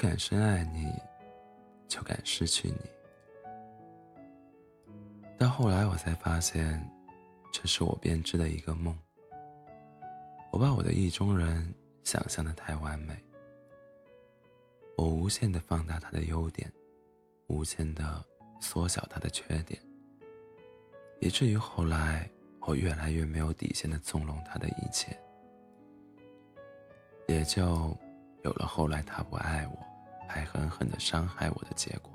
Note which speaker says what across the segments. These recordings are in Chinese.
Speaker 1: 敢深爱你，就敢失去你。到后来，我才发现，这是我编织的一个梦。我把我的意中人想象的太完美，我无限的放大他的优点，无限的缩小他的缺点，以至于后来，我越来越没有底线的纵容他的一切，也就有了后来他不爱我。还狠狠的伤害我的结果，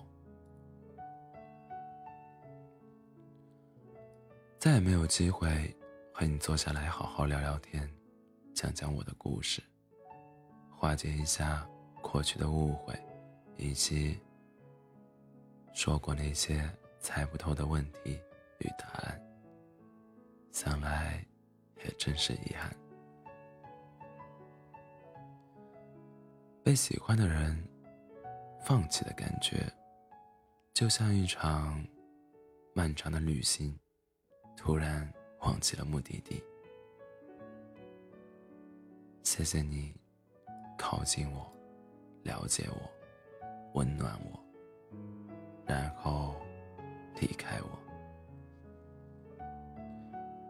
Speaker 1: 再也没有机会和你坐下来好好聊聊天，讲讲我的故事，化解一下过去的误会，以及说过那些猜不透的问题与答案。想来，也真是遗憾，被喜欢的人。放弃的感觉，就像一场漫长的旅行，突然忘记了目的地。谢谢你靠近我、了解我、温暖我，然后离开我。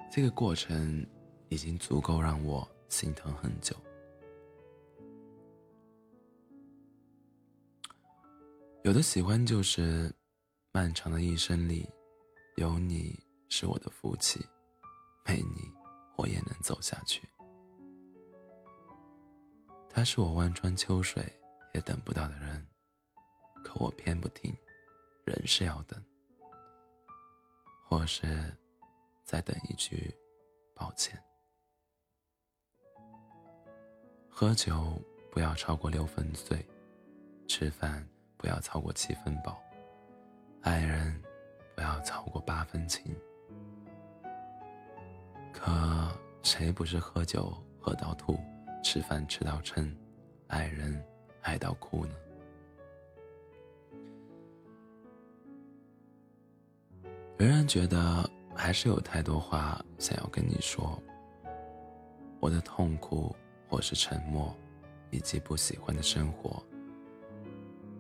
Speaker 1: 这个过程已经足够让我心疼很久。有的喜欢就是，漫长的一生里，有你是我的福气，没你我也能走下去。他是我万川秋水也等不到的人，可我偏不听，人是要等，或是再等一句，抱歉。喝酒不要超过六分醉，吃饭。不要超过七分饱，爱人不要超过八分情。可谁不是喝酒喝到吐，吃饭吃到撑，爱人爱到哭呢？仍然觉得还是有太多话想要跟你说，我的痛苦或是沉默，以及不喜欢的生活。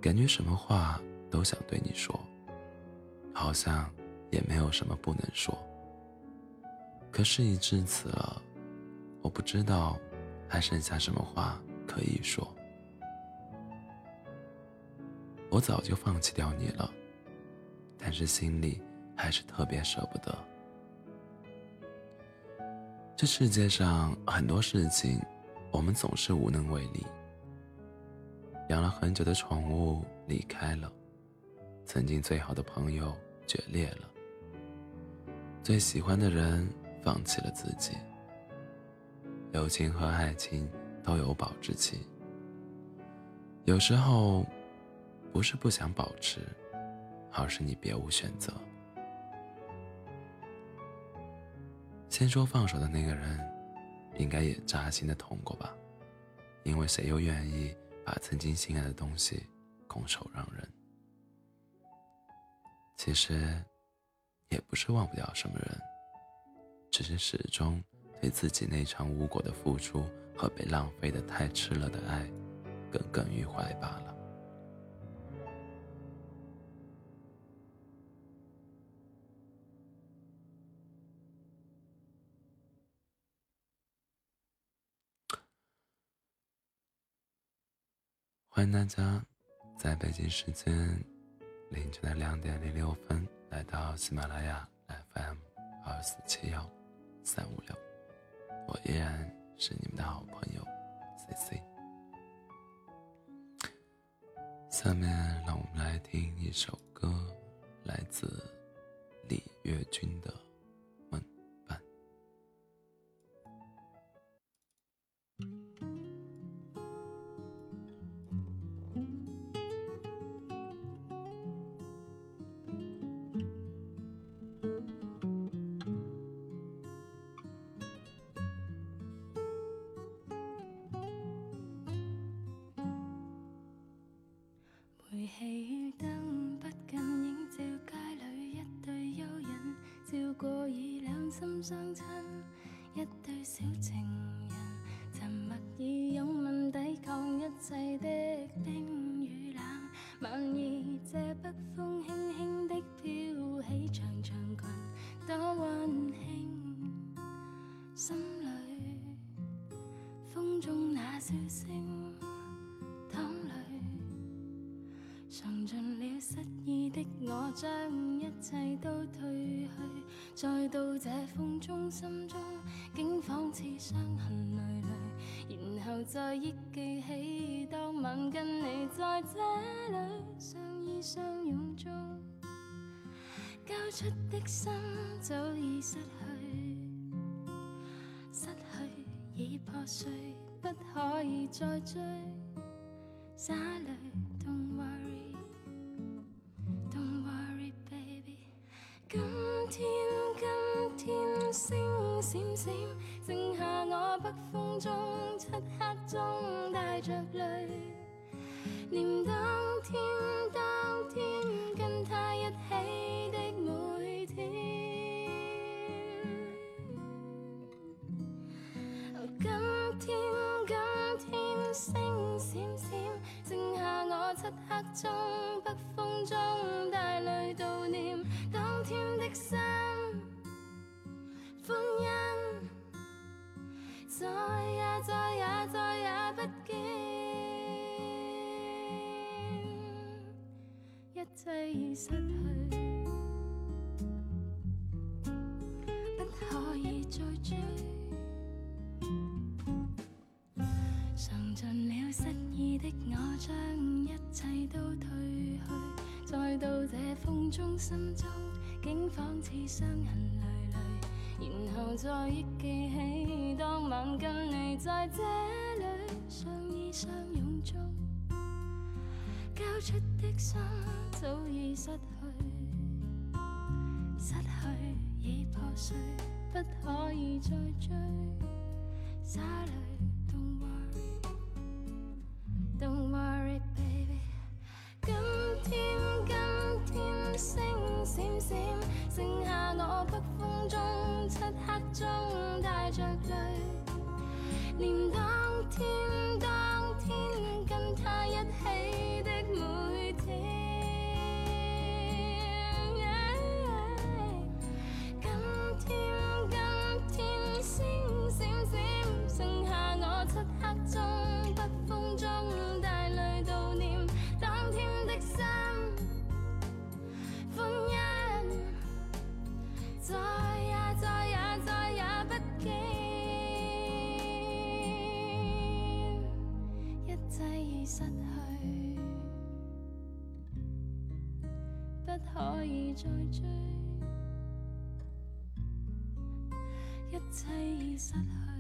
Speaker 1: 感觉什么话都想对你说，好像也没有什么不能说。可事已至此了，我不知道还剩下什么话可以说。我早就放弃掉你了，但是心里还是特别舍不得。这世界上很多事情，我们总是无能为力。养了很久的宠物离开了，曾经最好的朋友决裂了，最喜欢的人放弃了自己。友情和爱情都有保质期，有时候不是不想保持，而是你别无选择。先说放手的那个人，应该也扎心的痛过吧，因为谁又愿意？把曾经心爱的东西拱手让人，其实也不是忘不掉什么人，只是始终对自己那场无果的付出和被浪费的太炽热的爱耿耿于怀罢了。欢迎大家在北京时间凌晨的两点零六分来到喜马拉雅 FM 二四七幺三五六，我依然是你们的好朋友 C C。下面让我们来听一首歌，来自李跃君的。
Speaker 2: 相亲，一对小情人，沉默以拥吻抵抗一切的冰与冷。晚意借北风轻轻的飘起长长裙，多温馨。心里风中那笑声，淌泪，常春。失意的我，将一切都褪去，再到这风中心中，竟仿似伤痕累累。然后再忆记起，当晚跟你在这里相依相拥中，交出的心早已失去，失去已破碎，不可以再追，洒泪童话。星闪闪，剩下我北风中，漆黑中带着泪，念当天，当天跟他一起的每天，今天今天星闪闪，剩下我漆黑中。失去，不可以再追。尝尽了失意的我，将一切都退去。再到这风中，心中竟仿似伤痕累累。然后再忆记起，当晚跟你在这里相依相拥中。交出的心早已失去，失去已破碎，不可以再追。沙里，Don't worry，Don't worry，baby。今天，今天星闪闪，剩下我北风中漆黑中带着泪，念当天，当天跟他一起。失去，不可以再追，一切已失去。